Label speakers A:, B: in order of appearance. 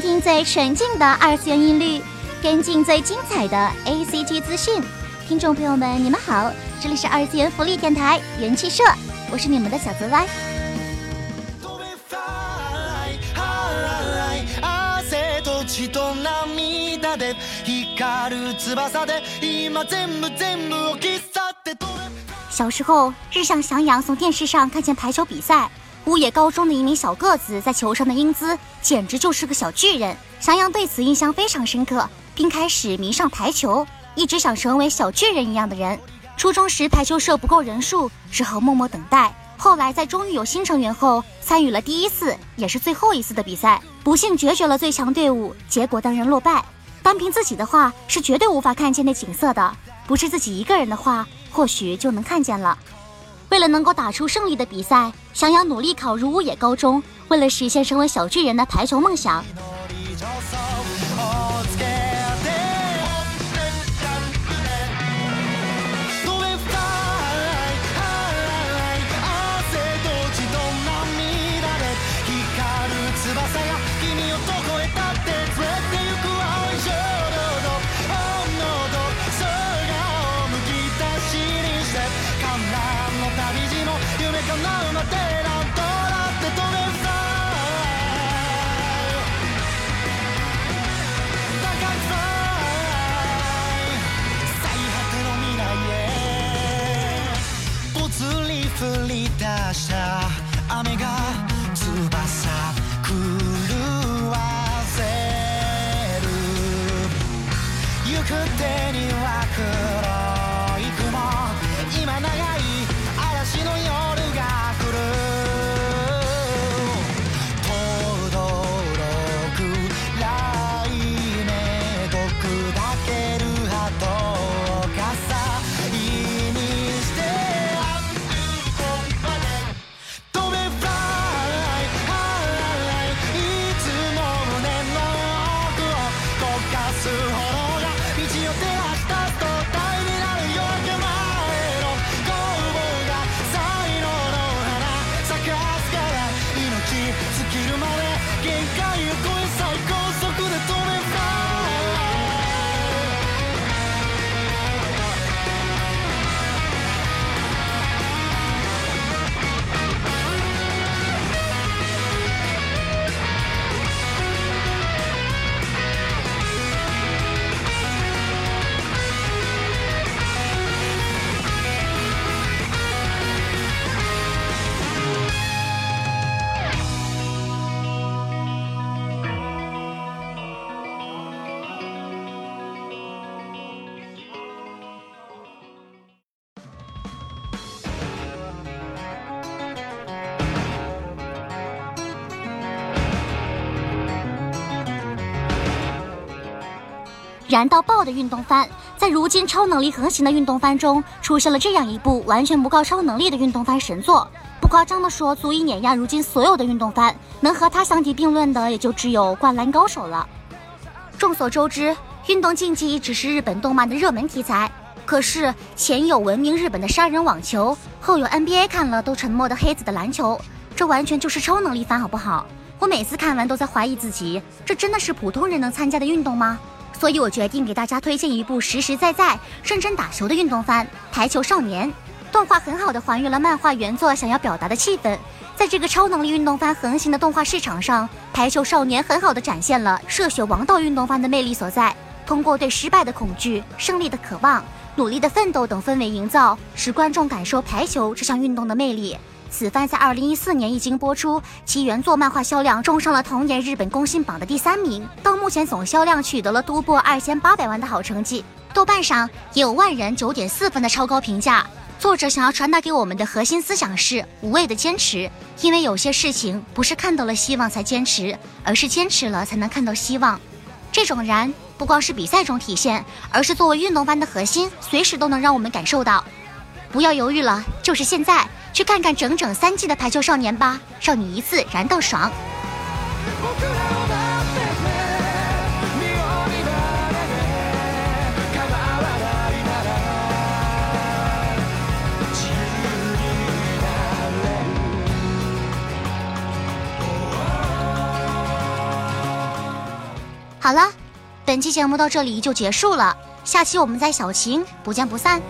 A: 倾听最纯净的二次元音律，跟进最精彩的 ACG 资讯。听众朋友们，你们好，这里是二次元福利电台元气社，我是你们的小泽歪。小时候，日向翔阳从电视上看见排球比赛。乌野高中的一名小个子在球上的英姿，简直就是个小巨人。翔阳对此印象非常深刻，并开始迷上排球，一直想成为小巨人一样的人。初中时排球社不够人数，只好默默等待。后来在终于有新成员后，参与了第一次也是最后一次的比赛，不幸决绝了最强队伍，结果当然落败。单凭自己的话是绝对无法看见那景色的，不是自己一个人的话，或许就能看见了。为了能够打出胜利的比赛，想要努力考入乌野高中，为了实现成为小巨人的排球梦想。
B: 降り出した雨が翼狂わせる行く手には
A: 燃到爆的运动番，在如今超能力横行的运动番中，出现了这样一部完全不靠超能力的运动番神作。不夸张的说，足以碾压如今所有的运动番，能和它相提并论的，也就只有《灌篮高手》了。众所周知，运动竞技一直是日本动漫的热门题材。可是前有闻名日本的杀人网球，后有 NBA 看了都沉默的黑子的篮球，这完全就是超能力番，好不好？我每次看完都在怀疑自己，这真的是普通人能参加的运动吗？所以我决定给大家推荐一部实实在在、认真打球的运动番《排球少年》。动画很好的还原了漫画原作想要表达的气氛，在这个超能力运动番横行的动画市场上，《排球少年》很好的展现了热血王道运动番的魅力所在。通过对失败的恐惧、胜利的渴望、努力的奋斗等氛围营造，使观众感受排球这项运动的魅力。此番在二零一四年一经播出，其原作漫画销量冲上了同年日本公信榜的第三名，到目前总销量取得了突破二千八百万的好成绩。豆瓣上也有万人九点四分的超高评价。作者想要传达给我们的核心思想是无畏的坚持，因为有些事情不是看到了希望才坚持，而是坚持了才能看到希望。这种燃不光是比赛中体现，而是作为运动番的核心，随时都能让我们感受到。不要犹豫了，就是现在！去看看整整三季的《排球少年》吧，让你一次燃到爽。好了，本期节目到这里就结束了，下期我们在小晴不见不散。